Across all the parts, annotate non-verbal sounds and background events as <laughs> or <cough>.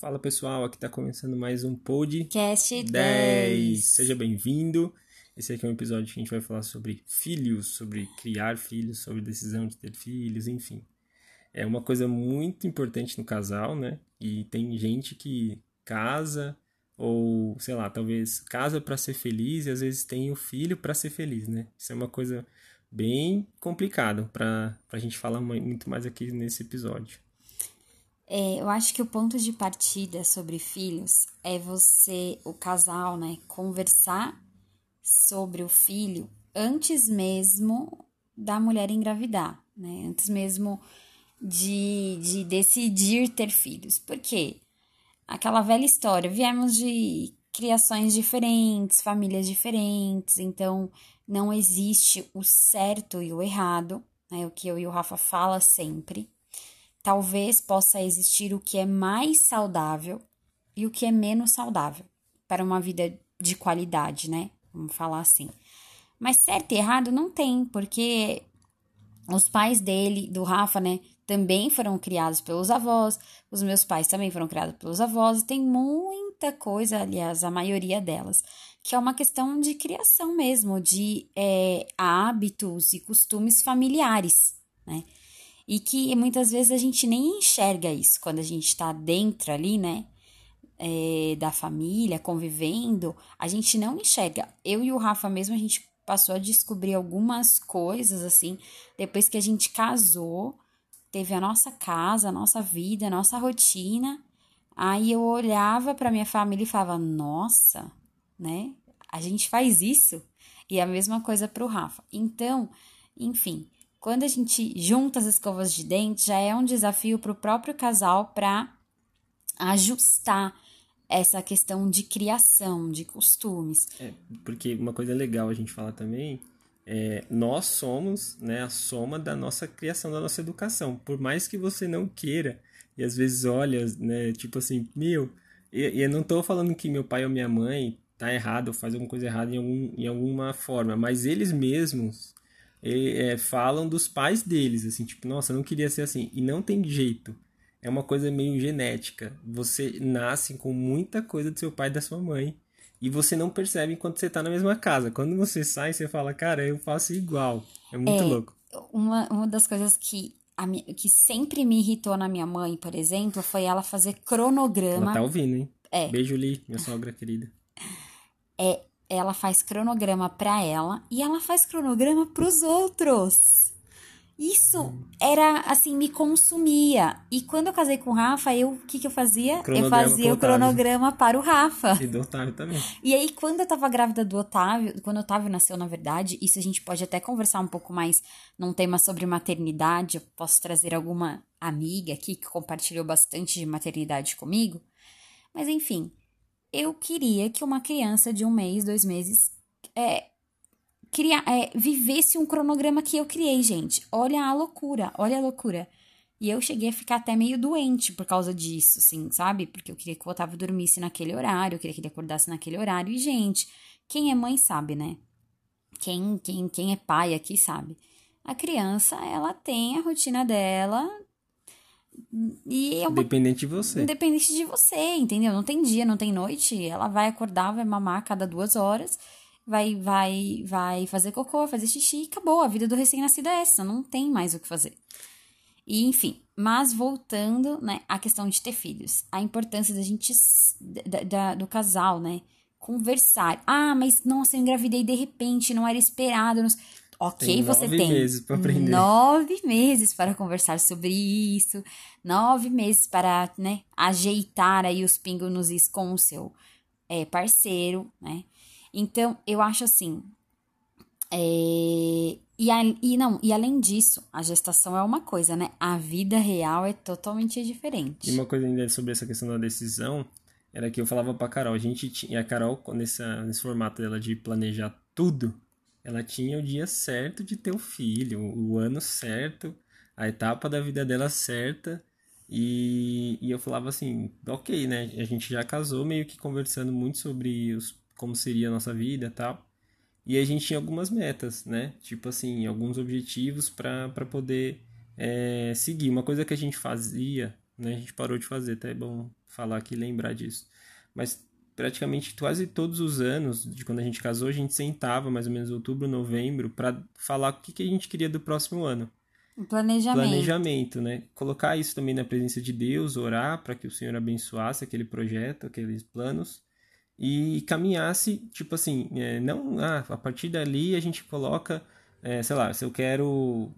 Fala pessoal, aqui está começando mais um podcast 10. 10. Seja bem-vindo. Esse aqui é um episódio que a gente vai falar sobre filhos, sobre criar filhos, sobre decisão de ter filhos, enfim. É uma coisa muito importante no casal, né? E tem gente que casa ou, sei lá, talvez casa para ser feliz e às vezes tem o filho para ser feliz, né? Isso é uma coisa bem complicada para a gente falar muito mais aqui nesse episódio. É, eu acho que o ponto de partida sobre filhos é você, o casal, né, conversar sobre o filho antes mesmo da mulher engravidar, né? Antes mesmo de, de decidir ter filhos. Por quê? Aquela velha história, viemos de criações diferentes, famílias diferentes, então não existe o certo e o errado, né? O que eu e o Rafa fala sempre talvez possa existir o que é mais saudável e o que é menos saudável para uma vida de qualidade, né? Vamos falar assim. Mas certo e errado não tem, porque os pais dele, do Rafa, né, também foram criados pelos avós, os meus pais também foram criados pelos avós, e tem muita coisa, aliás, a maioria delas, que é uma questão de criação mesmo, de é, hábitos e costumes familiares, né? e que muitas vezes a gente nem enxerga isso quando a gente está dentro ali, né? É, da família, convivendo, a gente não enxerga. Eu e o Rafa mesmo, a gente passou a descobrir algumas coisas assim, depois que a gente casou, teve a nossa casa, a nossa vida, a nossa rotina. Aí eu olhava para minha família e falava: "Nossa, né? A gente faz isso". E a mesma coisa para o Rafa. Então, enfim, quando a gente junta as escovas de dente, já é um desafio para o próprio casal para ajustar essa questão de criação, de costumes. É, porque uma coisa legal a gente falar também é nós somos né, a soma da nossa criação, da nossa educação. Por mais que você não queira, e às vezes olha, né, tipo assim, meu, e, eu não estou falando que meu pai ou minha mãe tá errado ou faz alguma coisa errada em, algum, em alguma forma, mas eles mesmos é, falam dos pais deles, assim, tipo, nossa, eu não queria ser assim. E não tem jeito. É uma coisa meio genética. Você nasce com muita coisa do seu pai e da sua mãe. E você não percebe enquanto você tá na mesma casa. Quando você sai, você fala, cara, eu faço igual. É muito é, louco. Uma, uma das coisas que, minha, que sempre me irritou na minha mãe, por exemplo, foi ela fazer cronograma. Ela tá ouvindo, hein? É. Beijo, Li, minha sogra querida. É, ela faz cronograma para ela e ela faz cronograma para os outros. Isso era assim, me consumia. E quando eu casei com o Rafa, eu o que, que eu fazia? eu fazia o cronograma para o Rafa. E do Otávio também. E aí, quando eu tava grávida do Otávio, quando o Otávio nasceu, na verdade, isso a gente pode até conversar um pouco mais num tema sobre maternidade. Eu posso trazer alguma amiga aqui que compartilhou bastante de maternidade comigo. Mas enfim, eu queria que uma criança de um mês, dois meses, é, cria, é, vivesse um cronograma que eu criei, gente. Olha a loucura, olha a loucura. E eu cheguei a ficar até meio doente por causa disso, assim, sabe? Porque eu queria que o Otávio dormisse naquele horário, eu queria que ele acordasse naquele horário. E, gente, quem é mãe sabe, né? Quem, quem, quem é pai aqui sabe. A criança, ela tem a rotina dela, e é uma... Independente de você. Independente de você, entendeu? Não tem dia, não tem noite. Ela vai acordar, vai mamar a cada duas horas, vai, vai, vai fazer cocô, fazer xixi e acabou. A vida do recém-nascido é essa, não tem mais o que fazer. E, enfim, mas voltando, né, à questão de ter filhos, a importância da gente, da, da, do casal, né, conversar. Ah, mas nossa, eu engravidei de repente, não era esperado. Não... Ok, tem você tem meses para aprender. nove meses para conversar sobre isso, nove meses para né, ajeitar aí os pingos nos is com o seu é, parceiro, né? Então, eu acho assim. É, e, a, e não, e além disso, a gestação é uma coisa, né? A vida real é totalmente diferente. E uma coisa ainda sobre essa questão da decisão era que eu falava pra Carol, a gente tinha, a Carol, nessa, nesse formato dela de planejar tudo, ela tinha o dia certo de ter o filho, o ano certo, a etapa da vida dela certa. E, e eu falava assim, ok, né? A gente já casou meio que conversando muito sobre os, como seria a nossa vida e tal. E a gente tinha algumas metas, né? Tipo assim, alguns objetivos para poder é, seguir. Uma coisa que a gente fazia, né? A gente parou de fazer, até é bom falar aqui e lembrar disso. Mas praticamente quase todos os anos, de quando a gente casou, a gente sentava mais ou menos outubro, novembro, para falar o que, que a gente queria do próximo ano. Planejamento. Planejamento, né? Colocar isso também na presença de Deus, orar para que o Senhor abençoasse aquele projeto, aqueles planos e caminhasse, tipo assim, é, não, ah, a partir dali a gente coloca, é, sei lá, se eu quero,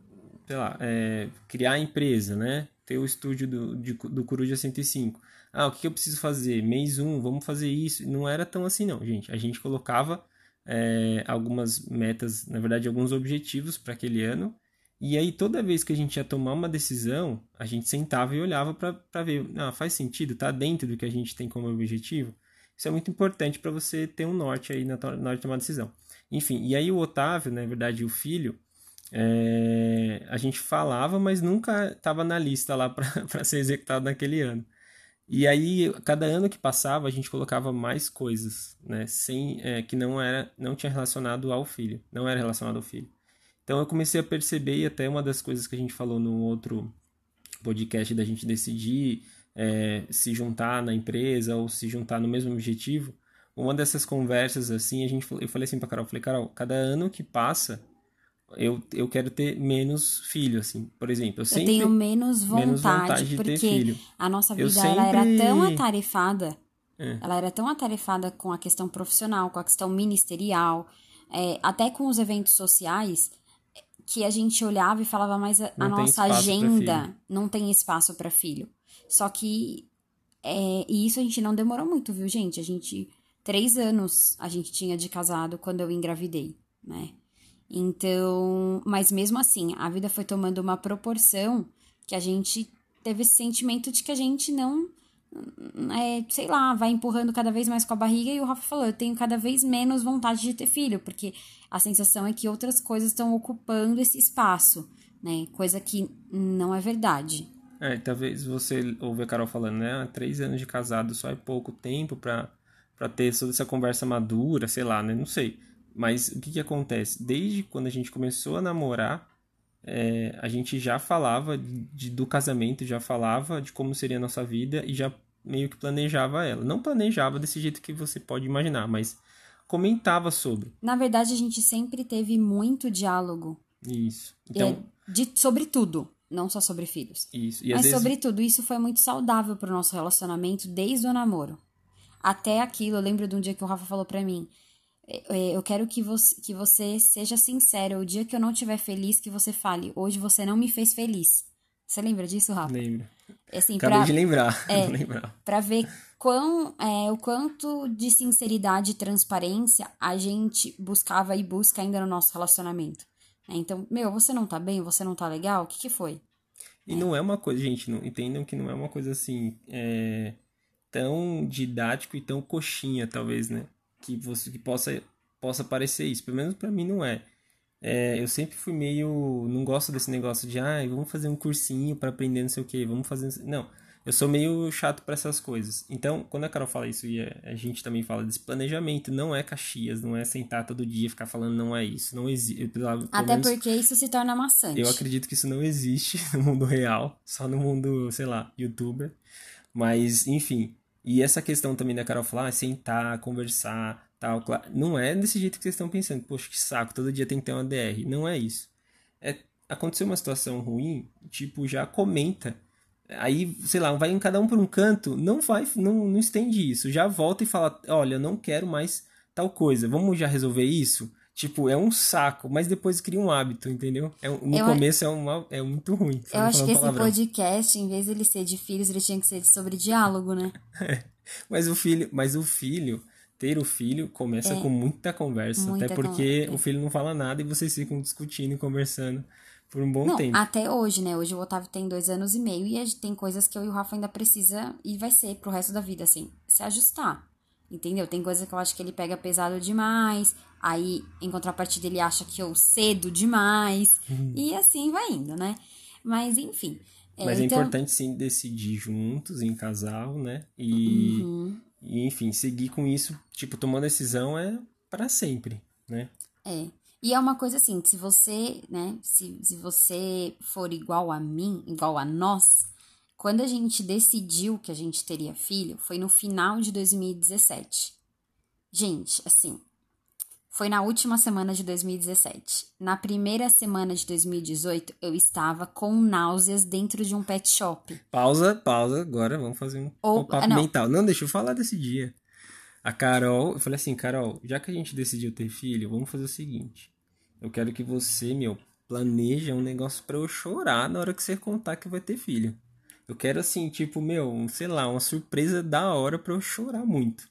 sei lá, é, criar a empresa, né? Ter o estúdio do, de, do Coruja 105. Ah, o que, eu preciso fazer? Mês 1, um, vamos fazer isso. Não era tão assim, não, gente. A gente colocava é, algumas metas, na verdade, alguns objetivos para aquele ano. E aí, toda vez que a gente ia tomar uma decisão, a gente sentava e olhava para ver, ah, faz sentido, tá dentro do que a gente tem como objetivo? Isso é muito importante para você ter um norte aí na, na hora de tomar decisão. Enfim, e aí o Otávio, na verdade, o filho, é, a gente falava, mas nunca estava na lista lá <laughs> para ser executado naquele ano. E aí, cada ano que passava, a gente colocava mais coisas, né? Sem, é, que não era, não tinha relacionado ao filho, não era relacionado ao filho. Então eu comecei a perceber, e até uma das coisas que a gente falou no outro podcast da gente decidir é, se juntar na empresa ou se juntar no mesmo objetivo, uma dessas conversas assim, a gente, eu falei assim para Carol, falei, Carol, cada ano que passa, eu, eu quero ter menos filho, assim. Por exemplo, eu sempre... Eu tenho menos vontade, menos vontade de porque ter filho. a nossa vida sempre... ela era tão atarefada, é. ela era tão atarefada com a questão profissional, com a questão ministerial, é, até com os eventos sociais, que a gente olhava e falava, mas a, a nossa agenda não tem espaço para filho. Só que. É, e isso a gente não demorou muito, viu, gente? A gente. Três anos a gente tinha de casado quando eu engravidei, né? Então. Mas mesmo assim, a vida foi tomando uma proporção que a gente teve esse sentimento de que a gente não. É, sei lá, vai empurrando cada vez mais com a barriga. E o Rafa falou: eu tenho cada vez menos vontade de ter filho, porque a sensação é que outras coisas estão ocupando esse espaço, né? Coisa que não é verdade. É, talvez você ouve a Carol falando, né? três anos de casado só é pouco tempo para ter toda essa conversa madura, sei lá, né? Não sei. Mas o que, que acontece? Desde quando a gente começou a namorar, é, a gente já falava de, do casamento, já falava de como seria a nossa vida e já meio que planejava ela. Não planejava desse jeito que você pode imaginar, mas comentava sobre. Na verdade, a gente sempre teve muito diálogo. Isso. Então, é, de, sobre tudo não só sobre filhos. Isso. E Mas, vezes... sobretudo, isso foi muito saudável pro nosso relacionamento desde o namoro. Até aquilo, eu lembro de um dia que o Rafa falou para mim: é, é, Eu quero que você, que você seja sincero. O dia que eu não estiver feliz, que você fale: Hoje você não me fez feliz. Você lembra disso, Rafa? Lembro. Assim, Acabei pra, de lembrar. É, <laughs> lembrar. Pra ver quão, é, o quanto de sinceridade e transparência a gente buscava e busca ainda no nosso relacionamento. É, então, meu, você não tá bem? Você não tá legal? O que, que foi? E é. não é uma coisa, gente, não, entendam que não é uma coisa assim é, tão didático e tão coxinha, talvez, né? Que você que possa, possa parecer isso. Pelo menos para mim não é. é. Eu sempre fui meio. Não gosto desse negócio de, ah, vamos fazer um cursinho para aprender não sei o que, vamos fazer. Não eu sou meio chato para essas coisas. Então, quando a Carol fala isso e a gente também fala desse planejamento, não é Caxias, não é sentar todo dia e ficar falando não é isso, não existe. Até menos, porque isso se torna maçante. Eu acredito que isso não existe <laughs> no mundo real, só no mundo, sei lá, youtuber. Mas, enfim. E essa questão também da Carol falar, ah, sentar, conversar, tal, claro, não é desse jeito que vocês estão pensando. Poxa, que saco, todo dia tem que ter uma DR. Não é isso. É aconteceu uma situação ruim, tipo, já comenta Aí, sei lá, vai em cada um por um canto, não vai, não, não estende isso. Já volta e fala, olha, eu não quero mais tal coisa, vamos já resolver isso? Tipo, é um saco, mas depois cria um hábito, entendeu? É, no eu, começo é, uma, é muito ruim. Eu acho que esse palavrão. podcast, em vez de ele ser de filhos, ele tinha que ser sobre diálogo, né? É, <laughs> mas o filho, mas o filho, ter o filho começa é, com muita conversa, muita até porque conversa. o filho não fala nada e vocês ficam discutindo e conversando por um bom não, tempo. Até hoje, né? Hoje o Otávio tem dois anos e meio e tem coisas que eu e o Rafa ainda precisa e vai ser pro resto da vida, assim, se ajustar. Entendeu? Tem coisa que eu acho que ele pega pesado demais, aí em contrapartida ele acha que eu cedo demais, uhum. e assim vai indo, né? Mas enfim. É, Mas é, então... importante sim decidir juntos, em casal, né? E, uhum. e enfim, seguir com isso, tipo, tomando decisão é para sempre, né? É. E é uma coisa assim, se você, né, se, se você for igual a mim, igual a nós, quando a gente decidiu que a gente teria filho, foi no final de 2017. Gente, assim, foi na última semana de 2017. Na primeira semana de 2018, eu estava com náuseas dentro de um pet shop. Pausa, pausa. Agora vamos fazer um, Ou- um papo ah, não. mental. Não, deixa eu falar desse dia. A Carol, eu falei assim, Carol, já que a gente decidiu ter filho, vamos fazer o seguinte. Eu quero que você, meu, planeja um negócio pra eu chorar na hora que você contar que vai ter filho. Eu quero assim, tipo, meu, um, sei lá, uma surpresa da hora pra eu chorar muito.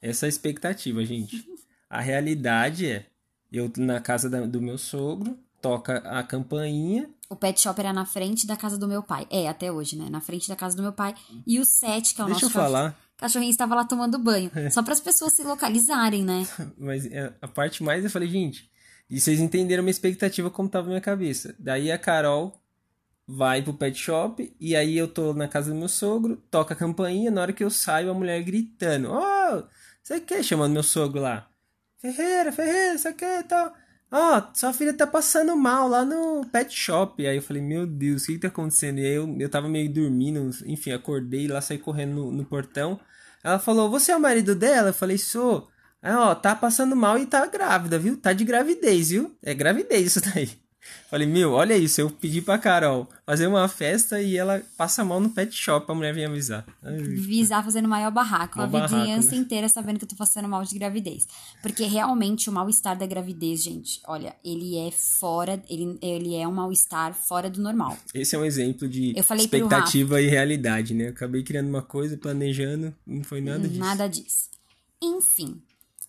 Essa é a expectativa, gente. <laughs> A realidade é, eu na casa da- do meu sogro, toca a campainha, O pet shop era na frente da casa do meu pai. É, até hoje, né? Na frente da casa do meu pai. E o Sete, que é o deixa eu nosso cachorro- falar, cachorrinho, estava lá tomando banho. <laughs> Só para as pessoas se localizarem, né? <laughs> Mas é, a parte mais eu falei, gente, e vocês entenderam minha expectativa como tava na minha cabeça. Daí a Carol vai pro pet shop e aí eu tô na casa do meu sogro, toca a campainha, na hora que eu saio a mulher gritando: "Ô, você quer chamando meu sogro lá? Ferreira, Ferreira, você quer tal? Ó, sua filha tá passando mal lá no pet shop. Aí eu falei, meu Deus, o que que tá acontecendo? E aí eu, eu tava meio dormindo, enfim, acordei lá, saí correndo no, no portão. Ela falou, você é o marido dela? Eu falei, sou. Aí, ó, tá passando mal e tá grávida, viu? Tá de gravidez, viu? É gravidez isso daí. <laughs> Falei, meu, olha isso, eu pedi pra Carol fazer uma festa e ela passa mal no pet shop, a mulher vem avisar. Ai, Visar fazendo maior barraco. A Mó barraco, vizinhança né? inteira sabendo que eu tô passando mal de gravidez. Porque realmente o mal-estar da gravidez, gente, olha, ele é fora. Ele, ele é um mal-estar fora do normal. Esse é um exemplo de expectativa e realidade, né? Eu acabei criando uma coisa, planejando, não foi nada disso. Nada disso. Enfim,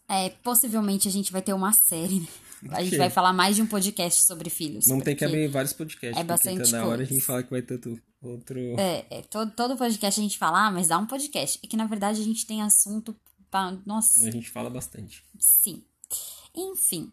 é, possivelmente a gente vai ter uma série, né? A gente vai falar mais de um podcast sobre filhos. Vamos ter que abrir vários podcasts, é porque bastante cada hora a gente fala que vai ter outro... outro... É, é, todo, todo podcast a gente fala, ah, mas dá um podcast. É que na verdade a gente tem assunto pra. Nossa, A gente fala bastante. sim. Enfim.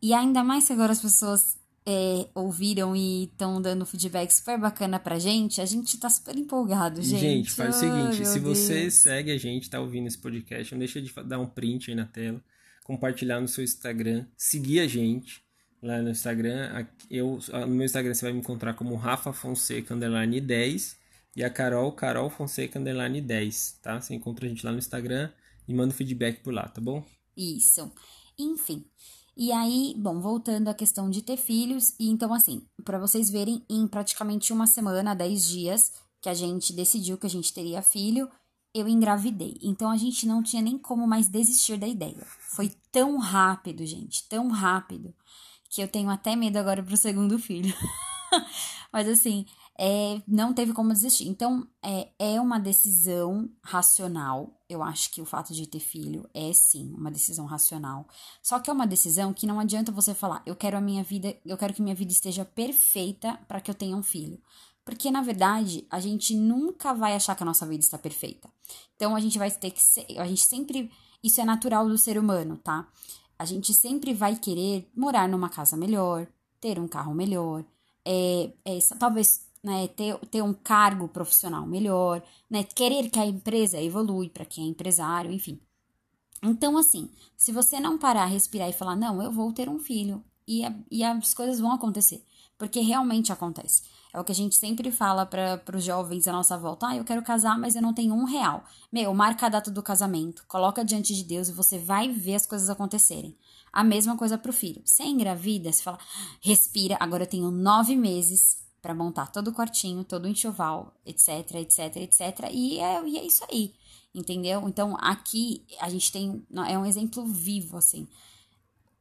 E ainda mais que agora as pessoas é, ouviram e estão dando feedback super bacana pra gente, a gente tá super empolgado, gente. Gente, faz o Ai, seguinte, se você Deus. segue a gente, tá ouvindo esse podcast, não deixa de dar um print aí na tela, compartilhar no seu Instagram, seguir a gente lá no Instagram. Eu, no meu Instagram você vai me encontrar como Rafa Fonseca underline 10 e a Carol, Carol Fonseca underline 10, tá? Você encontra a gente lá no Instagram e manda um feedback por lá, tá bom? Isso. Enfim. E aí, bom, voltando à questão de ter filhos, e então assim, pra vocês verem, em praticamente uma semana, 10 dias, que a gente decidiu que a gente teria filho, eu engravidei. Então a gente não tinha nem como mais desistir da ideia. Foi tão rápido, gente, tão rápido, que eu tenho até medo agora pro segundo filho. <laughs> Mas assim, é, não teve como desistir. Então, é, é uma decisão racional. Eu acho que o fato de ter filho é sim uma decisão racional. Só que é uma decisão que não adianta você falar, eu quero a minha vida, eu quero que minha vida esteja perfeita para que eu tenha um filho. Porque, na verdade, a gente nunca vai achar que a nossa vida está perfeita. Então, a gente vai ter que ser. A gente sempre. Isso é natural do ser humano, tá? A gente sempre vai querer morar numa casa melhor, ter um carro melhor, é, é, talvez né, ter, ter um cargo profissional melhor, né, querer que a empresa evolui para quem é empresário, enfim. Então, assim, se você não parar, respirar e falar, não, eu vou ter um filho, e, a- e as coisas vão acontecer, porque realmente acontece. É o que a gente sempre fala para os jovens à nossa volta: ah, eu quero casar, mas eu não tenho um real. Meu, marca a data do casamento, coloca diante de Deus e você vai ver as coisas acontecerem. A mesma coisa pro filho. Você engravida, você fala, respira, agora eu tenho nove meses para montar todo o quartinho, todo o enxoval, etc, etc, etc. E é, e é isso aí, entendeu? Então aqui a gente tem. É um exemplo vivo, assim.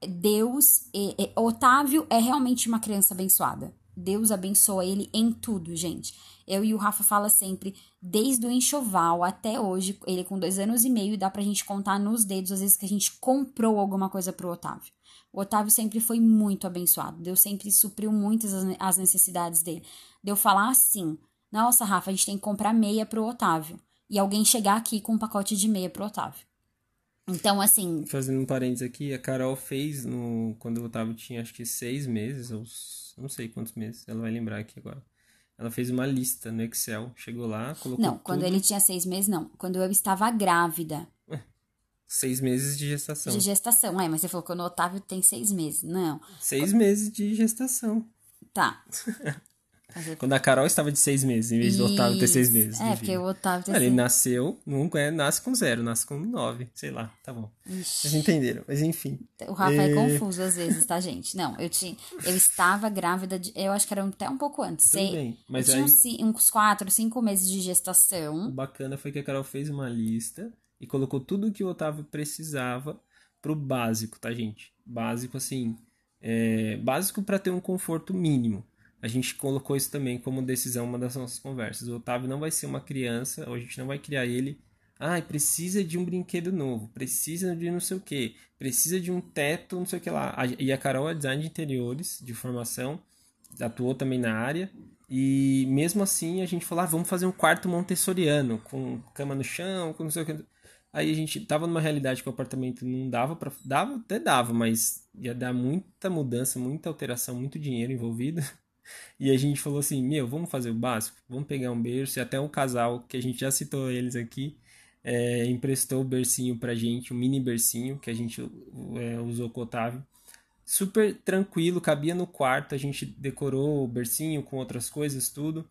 Deus, é- Otávio é realmente uma criança abençoada. Deus abençoa ele em tudo, gente. Eu e o Rafa fala sempre, desde o enxoval até hoje, ele com dois anos e meio, dá pra gente contar nos dedos as vezes que a gente comprou alguma coisa pro Otávio. O Otávio sempre foi muito abençoado. Deus sempre supriu muitas as- necessidades dele. Deu falar assim: nossa, Rafa, a gente tem que comprar meia pro Otávio. E alguém chegar aqui com um pacote de meia pro Otávio. Então, assim, Fazendo um parênteses aqui, a Carol fez no quando o Otávio tinha acho que seis meses, ou não sei quantos meses, ela vai lembrar aqui agora. Ela fez uma lista no Excel, chegou lá, colocou Não, quando tudo. ele tinha seis meses, não. Quando eu estava grávida. Seis meses de gestação. De gestação, é, mas você falou que o Otávio tem seis meses. Não. Seis meses de gestação. Tá. <laughs> Quando a Carol estava de seis meses, em vez do Otávio ter seis meses. É, porque o Otávio tem Ele seis nasceu, nunca é, nasce com zero, nasce com nove, sei lá, tá bom. Vocês entenderam, mas enfim. O Rafa é... É. confuso às vezes, tá, gente? Não, eu tinha. Eu estava grávida de. Eu acho que era até um pouco antes. Tudo sei, bem, mas eu tinha aí- uns, ci- uns quatro, cinco meses de O gestação. bacana foi que a Carol fez uma lista e colocou tudo que o Otávio precisava pro básico, tá, gente? Básico, assim, é, básico para ter um conforto mínimo. A gente colocou isso também como decisão uma das nossas conversas. O Otávio não vai ser uma criança, ou a gente não vai criar ele. Ai, precisa de um brinquedo novo, precisa de não sei o que, precisa de um teto, não sei o que lá. E a Carol é design de interiores, de formação, atuou também na área. E mesmo assim a gente falou, ah, vamos fazer um quarto montessoriano, com cama no chão, com não sei o que. Aí a gente tava numa realidade que o apartamento não dava para dava, até dava, mas ia dar muita mudança, muita alteração, muito dinheiro envolvido. <laughs> E a gente falou assim, meu, vamos fazer o básico, vamos pegar um berço, e até um casal, que a gente já citou eles aqui, é, emprestou o bercinho pra gente, um mini bercinho, que a gente é, usou com o Otávio. Super tranquilo, cabia no quarto, a gente decorou o bercinho com outras coisas, tudo.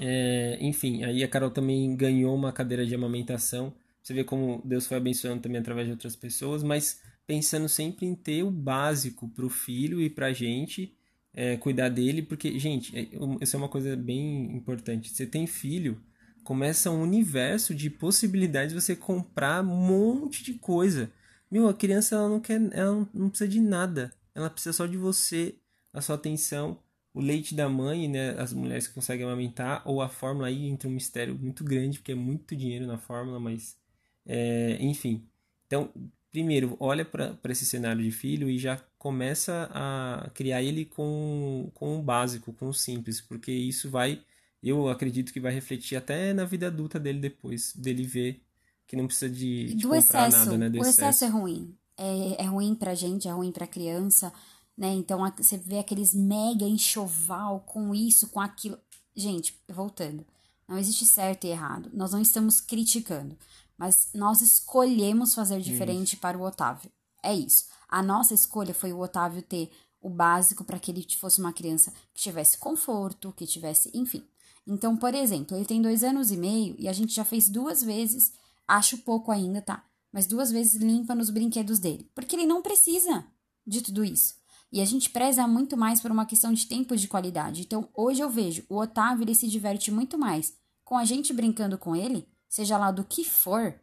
É, enfim, aí a Carol também ganhou uma cadeira de amamentação. Você vê como Deus foi abençoando também através de outras pessoas, mas pensando sempre em ter o básico pro filho e pra gente, é, cuidar dele, porque, gente, é, isso é uma coisa bem importante. Você tem filho, começa um universo de possibilidades de você comprar um monte de coisa. Meu, a criança ela não quer, ela não precisa de nada. Ela precisa só de você, a sua atenção, o leite da mãe, né? As mulheres que conseguem amamentar, ou a fórmula aí entra um mistério muito grande, porque é muito dinheiro na fórmula, mas é, enfim. Então, primeiro, olha para esse cenário de filho e já começa a criar ele com, com o básico, com o simples, porque isso vai, eu acredito que vai refletir até na vida adulta dele depois, dele ver que não precisa de, de comprar excesso. nada, né? Do o excesso, é ruim. É, é ruim pra gente, é ruim pra criança, né? Então a- você vê aqueles mega enxoval com isso, com aquilo. Gente, voltando. Não existe certo e errado. Nós não estamos criticando. Mas nós escolhemos fazer diferente para o Otávio. É isso. A nossa escolha foi o Otávio ter o básico para que ele fosse uma criança que tivesse conforto, que tivesse, enfim. Então, por exemplo, ele tem dois anos e meio e a gente já fez duas vezes, acho pouco ainda, tá? Mas duas vezes limpa nos brinquedos dele. Porque ele não precisa de tudo isso. E a gente preza muito mais por uma questão de tempo de qualidade. Então, hoje eu vejo o Otávio, ele se diverte muito mais com a gente brincando com ele, seja lá do que for,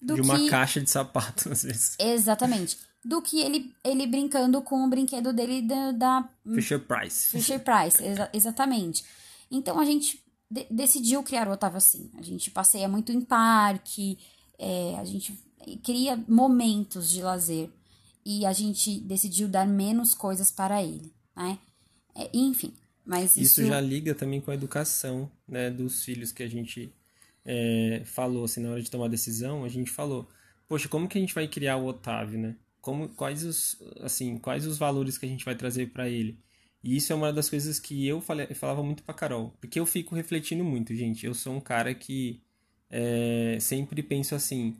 do de uma que caixa de sapato, <laughs> às vezes. Exatamente. Do que ele, ele brincando com o brinquedo dele da, da Fisher Price. Fisher Price. Exa- exatamente. Então a gente de- decidiu criar o Otávio assim. A gente passeia muito em parque, é, a gente cria momentos de lazer. E a gente decidiu dar menos coisas para ele, né? É, enfim, mas isso... Isso já liga também com a educação, né, dos filhos que a gente é, falou, assim, na hora de tomar a decisão, a gente falou, poxa, como que a gente vai criar o Otávio, né? Como, quais os, assim, quais os valores que a gente vai trazer para ele? E isso é uma das coisas que eu, falei, eu falava muito pra Carol, porque eu fico refletindo muito, gente. Eu sou um cara que é, sempre penso assim,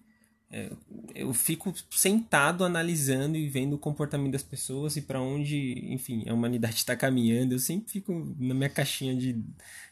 é, eu fico sentado analisando e vendo o comportamento das pessoas e para onde, enfim, a humanidade está <laughs> caminhando. Eu sempre fico na minha caixinha de,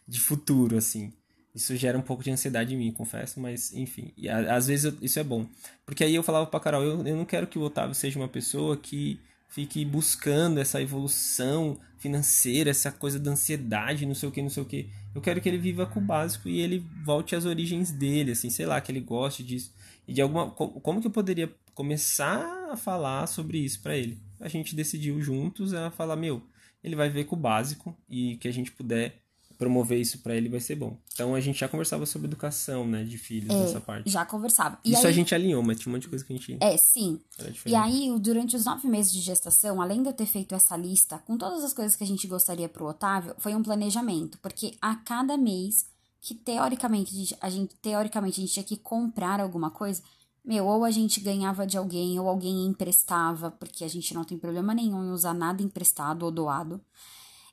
de futuro, assim. Isso gera um pouco de ansiedade em mim, confesso, mas enfim. E a- às vezes eu- isso é bom. Porque aí eu falava pra Carol, eu, eu não quero que o Otávio seja uma pessoa que fique buscando essa evolução financeira, essa coisa da ansiedade, não sei o que, não sei o que. Eu quero que ele viva com o básico e ele volte às origens dele, assim, sei lá, que ele goste disso. E de alguma. co- Como que eu poderia começar a falar sobre isso pra ele? A gente decidiu juntos a falar, meu, ele vai ver com o básico e que a gente puder promover isso pra ele vai ser bom. Então a gente já conversava sobre educação, né, de filhos nessa parte. Já conversava. E Isso aí, a gente alinhou, mas tinha um monte de coisa que a gente É, sim. E aí, durante os nove meses de gestação, além de eu ter feito essa lista com todas as coisas que a gente gostaria pro Otávio, foi um planejamento, porque a cada mês que teoricamente a gente- teoricamente a gente tinha que comprar alguma coisa, meu, ou a gente ganhava de alguém, ou alguém emprestava, porque a gente não tem problema nenhum em usar nada emprestado ou doado.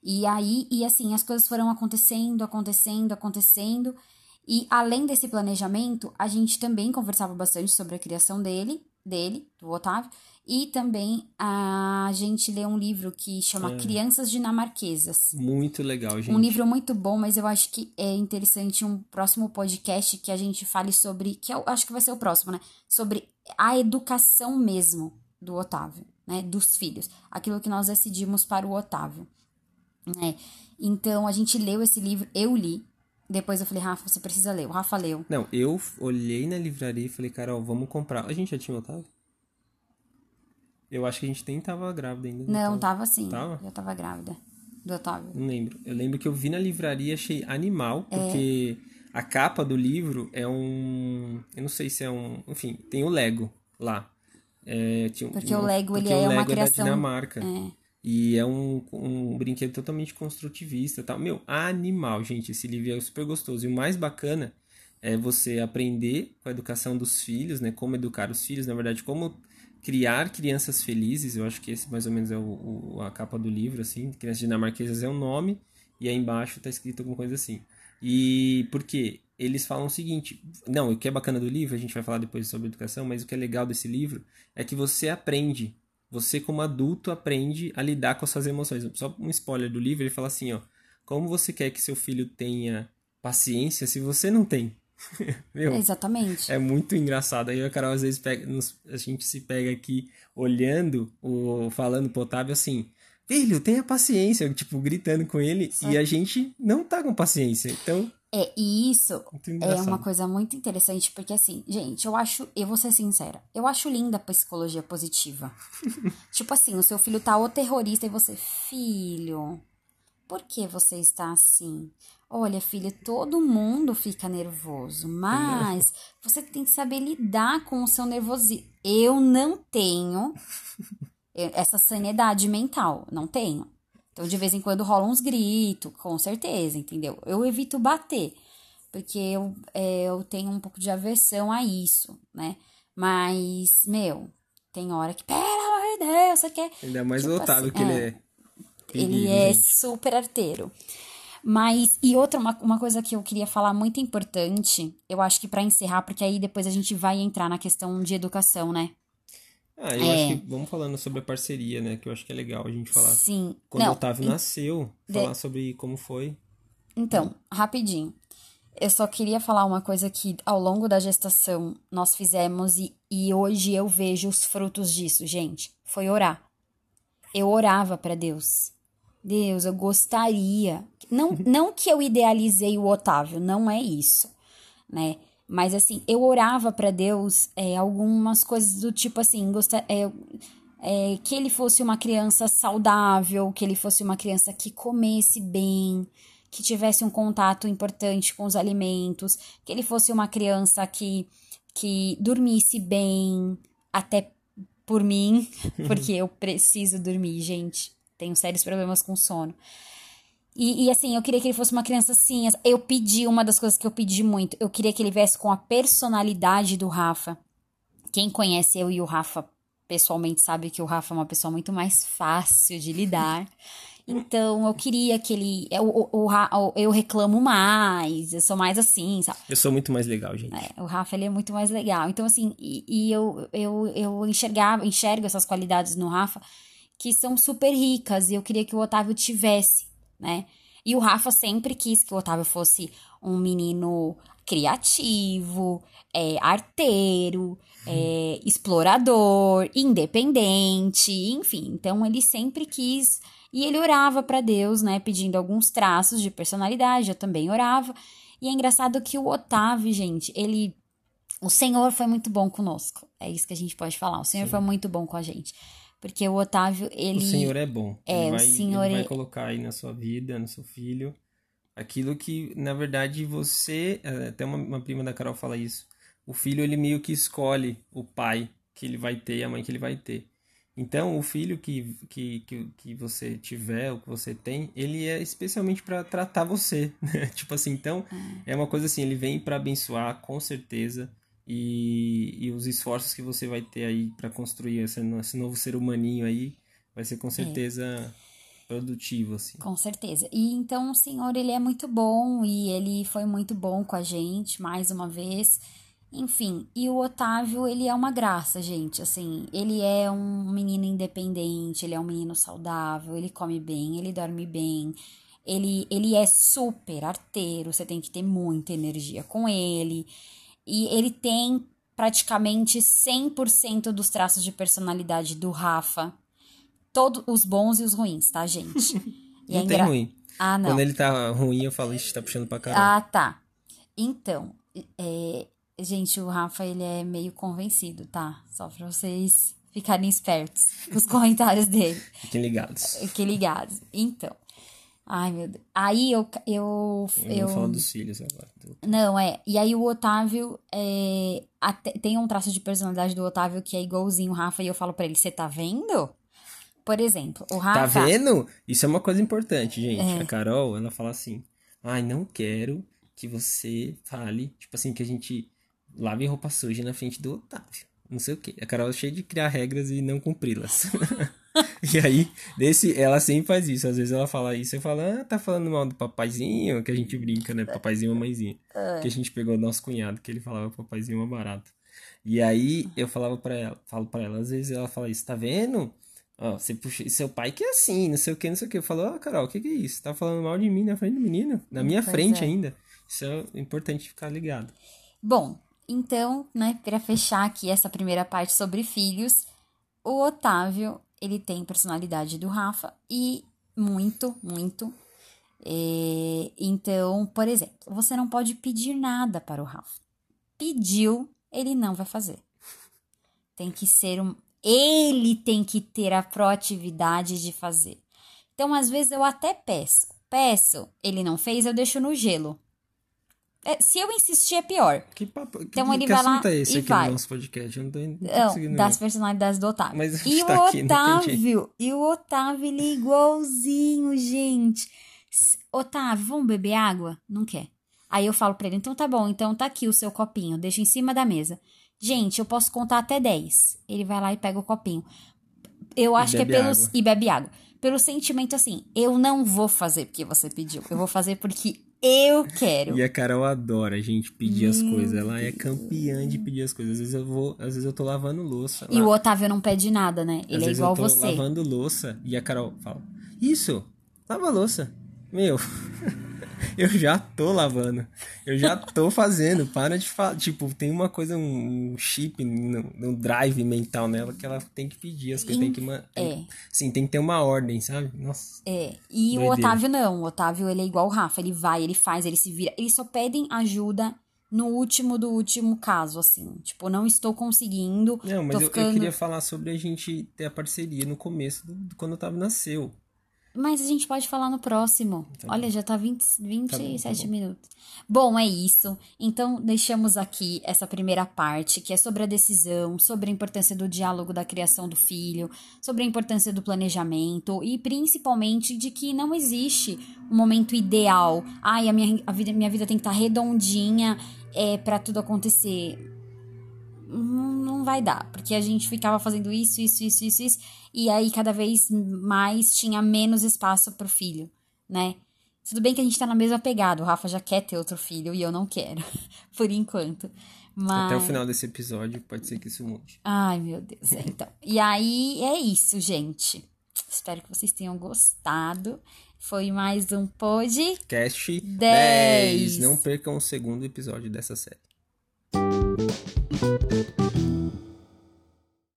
E aí, e assim, as coisas foram acontecendo, acontecendo, acontecendo. E além desse planejamento, a gente também conversava bastante sobre a criação dele, dele, do Otávio, e também a gente lê um livro que chama É. Crianças Dinamarquesas. Muito legal, gente. Um livro muito bom, mas eu acho que é interessante um próximo podcast que a gente fale sobre, que eu acho que vai ser o próximo, né? Sobre a educação mesmo do Otávio, né? Dos filhos. Aquilo que nós decidimos para o Otávio, né? Então a gente leu esse livro, eu li. Depois eu falei, Rafa, você precisa ler. O Rafa leu. Não, eu olhei na livraria e falei, Carol, vamos comprar. A gente já tinha o Otávio? Eu acho que a gente nem tava grávida ainda. Não, tava sim. Tava? Já tava grávida do Otávio. Não lembro. Eu lembro que eu vi na livraria, achei animal, É. porque a capa do livro é um. Eu não sei se é um. Enfim, tem o Lego lá. É, tinha um- Porque o Lego, porque ele o é uma Lego criação- da Dinamarca. É. E é um, um brinquedo totalmente construtivista tal. Meu, animal, gente. Esse livro é super gostoso. E o mais bacana é você aprender com a educação dos filhos, né? Como educar os filhos, na verdade, como criar crianças felizes. Eu acho que esse mais ou menos é o, o- a capa do livro, assim. Crianças dinamarquesas é o nome e aí embaixo tá escrito alguma coisa assim. E por quê? Eles falam o seguinte, não, o que é bacana do livro, a gente vai falar depois sobre educação, mas o que é legal desse livro é que você aprende você como adulto aprende a lidar com as suas emoções. Só um spoiler do livro, ele fala assim, ó, como você quer que seu filho tenha paciência se você não tem? <laughs> Meu, Exatamente. é muito engraçado. Aí a Carol às vezes pega, nos- a gente se pega aqui olhando, o, falando pro Otávio assim, filho, tenha paciência, tipo, gritando com ele, e a gente não tá com paciência. Então, É, e isso é uma coisa muito interessante, porque assim, gente, eu acho, eu vou ser sincera, eu acho linda a psicologia positiva. <laughs> tipo assim, o seu filho tá o terrorista e você, filho, por que você está assim? Olha, filho, todo mundo fica nervoso, mas <laughs> você tem que saber lidar com o seu nervosismo. Eu não tenho <laughs> essa sanidade mental, não tenho. Então, de vez em quando rola uns gritos, com certeza, entendeu? Eu evito bater, porque eu, é, eu tenho um pouco de aversão a isso, né? Mas, meu, tem hora que, pelo amor de Deus, você quer. Ainda mais tipo o Otávio, assim, que ele é. é... Ele é gente. super arteiro. Mas, e outra, uma, uma coisa que eu queria falar muito importante, eu acho que pra encerrar, porque aí depois a gente vai entrar na questão de educação, né? Ah, eu É. acho que vamos falando sobre a parceria, né? Que eu acho que é legal a gente falar. Sim. Quando Não, o Otávio nasceu, de- falar sobre como foi. Então, rapidinho. Eu só queria falar uma coisa que ao longo da gestação nós fizemos e, e hoje eu vejo os frutos disso, gente. Foi orar. Eu orava pra Deus. Deus, eu gostaria. Não, não que eu idealizei o Otávio, não é isso, né? Mas assim, eu orava pra Deus é, algumas coisas do tipo assim, gosta, é, é, que ele fosse uma criança saudável, que ele fosse uma criança que comesse bem, que tivesse um contato importante com os alimentos, que ele fosse uma criança que, que dormisse bem, até por mim, <laughs> porque eu preciso dormir, gente. Tenho sérios problemas com sono. E, e, assim, eu queria que ele fosse uma criança assim. Eu pedi, uma das coisas que eu pedi muito, eu queria que ele viesse com a personalidade do Rafa. Quem conhece eu e o Rafa pessoalmente sabe que o Rafa é uma pessoa muito mais fácil de lidar. <laughs> Então, eu queria que ele. Eu, o Ra- eu reclamo mais, eu sou mais assim, sabe? Eu sou muito mais legal, gente. É, o Rafa ele é muito mais legal. Então, assim, e, e eu, eu, eu enxergava, enxergo essas qualidades no Rafa que são super ricas e eu queria que o Otávio tivesse, né? E o Rafa sempre quis que o Otávio fosse um menino criativo, é, arteiro, é, explorador, independente, enfim. Então ele sempre quis e ele orava para Deus, né, pedindo alguns traços de personalidade. Eu também orava. E é engraçado que o Otávio, gente, ele o Senhor foi muito bom conosco. É isso que a gente pode falar. O Senhor Sim. foi muito bom com a gente. Porque o Otávio, ele O Senhor é bom. É, ele o vai, Senhor ele vai é- colocar aí na sua vida, no seu filho, aquilo que, na verdade, você. eh, Até uma, uma prima da Carol fala isso. O filho, ele meio que escolhe o pai que ele vai ter e a mãe que ele vai ter. Então, o filho que, que, que, que você tiver, o que você tem, ele é especialmente para tratar você. <laughs> né? tipo assim, então, é uma coisa assim, ele vem para abençoar, com certeza. E, e os esforços que você vai ter aí para construir esse, esse novo ser humaninho aí, vai ser com certeza produtivo, assim. Com certeza. E então o senhor, ele é muito bom e ele foi muito bom com a gente, mais uma vez. Enfim, e o Otávio, ele é uma graça, gente. Assim, ele é um menino independente, ele é um menino saudável, ele come bem, ele dorme bem. Ele, ele é super arteiro, você tem que ter muita energia com ele. E ele tem praticamente 100% dos traços de personalidade do Rafa. Todos os bons e os ruins, tá, gente? <laughs> E não é tem ruim. Ah, não. Quando ele tá ruim, eu falo, ixi, tá puxando pra caralho. Ah, tá. Então, é, gente, o Rafa, ele é meio convencido, tá? Só pra vocês ficarem espertos com os <laughs> comentários dele. Fiquem ligados. Fiquem ligados. Então, Ai, meu Deus. Aí eu. Eu, eu, eu... falo dos filhos agora. Não, é. E aí o Otávio. É, até, tem um traço de personalidade do Otávio que é igualzinho o Rafa, e eu falo para ele: Você tá vendo? Por exemplo, o Rafa. Tá vendo? Isso é uma coisa importante, gente. É. A Carol, ela fala assim: Ai, não quero que você fale. Tipo assim, que a gente lave roupa suja na frente do Otávio. Não sei o quê. A Carol é cheia de criar regras e não cumpri-las. <laughs> e aí, desse, ela sempre faz isso. Às vezes ela fala isso e fala, ah, tá falando mal do papaizinho, que a gente brinca, né? Papaizinho e mamãezinha. É. Que a gente pegou o nosso cunhado, que ele falava papaizinho é barato. E aí eu falava para ela, falo para ela, às vezes ela fala isso, tá vendo? Ó, você puxa, seu pai que é assim, não sei o que, não sei o que. Eu falo, ó, oh, Carol, o que, que é isso? Tá falando mal de mim na frente do menino? Na minha pois frente é. ainda. Isso é importante ficar ligado. Bom, então, né, para fechar aqui essa primeira parte sobre filhos, o Otávio ele tem personalidade do Rafa e muito, muito. É, então, por exemplo, você não pode pedir nada para o Rafa. Pediu, ele não vai fazer. Tem que ser um. Ele tem que ter a proatividade de fazer. Então, às vezes, eu até peço. Peço, ele não fez, eu deixo no gelo. É, se eu insistir, é pior. Que papo, então que, ele que vai lá é esse e aqui vai. no nosso podcast? Eu não tô, não, das ver. personalidades do Otávio. Mas <laughs> e tá o aqui, Otávio, e o Otávio, ele é igualzinho, gente. Otávio, vamos beber água? Não quer. Aí eu falo pra ele, então tá bom, então tá aqui o seu copinho, deixa em cima da mesa. Gente, eu posso contar até 10. Ele vai lá e pega o copinho. Eu acho que é pelos. Água. E bebe água. Pelo sentimento assim, eu não vou fazer porque você pediu. Eu vou fazer porque eu quero. E a Carol adora a gente pedir as coisas. Ela é campeã de pedir as coisas. Às vezes eu vou, às vezes eu tô lavando louça. E lá. o Otávio não pede nada, né? Ele às é igual eu tô você. lavando louça e a Carol fala: Isso, lava louça. Meu. <laughs> eu já tô lavando. Eu já tô fazendo. Para de falar. Tipo, tem uma coisa, um chip, um drive mental nela que ela tem que pedir as coisas. Tem que. É. Sim, tem que ter uma ordem, sabe? Nossa. É. E doideira. o Otávio não. O Otávio, ele é igual o Rafa. Ele vai, ele faz, ele se vira. Eles só pedem ajuda no último do último caso, assim. Tipo, não estou conseguindo. Não, mas eu, ficando... eu, queria falar sobre a gente ter a parceria no começo do, quando o Otávio nasceu. Mas a gente pode falar no próximo. Tá Olha, já tá 20, 27 tá bom, tá bom. minutos. Bom, é isso. Então, deixamos aqui essa primeira parte, que é sobre a decisão, sobre a importância do diálogo da criação do filho, sobre a importância do planejamento e principalmente de que não existe um momento ideal. Ai, a minha, a vida, minha vida tem que estar tá redondinha é, para tudo acontecer não vai dar, porque a gente ficava fazendo isso, isso, isso, isso, isso, e aí cada vez mais tinha menos espaço pro filho, né? Tudo bem que a gente tá na mesma pegada, o Rafa já quer ter outro filho e eu não quero, <laughs> por enquanto. Mas... Até o final desse episódio pode ser que isso mude. Ai, meu Deus. É, então. e aí é isso, gente. Espero que vocês tenham gostado. Foi mais um podcast 10. 10. Não percam o segundo episódio dessa série. Thank you.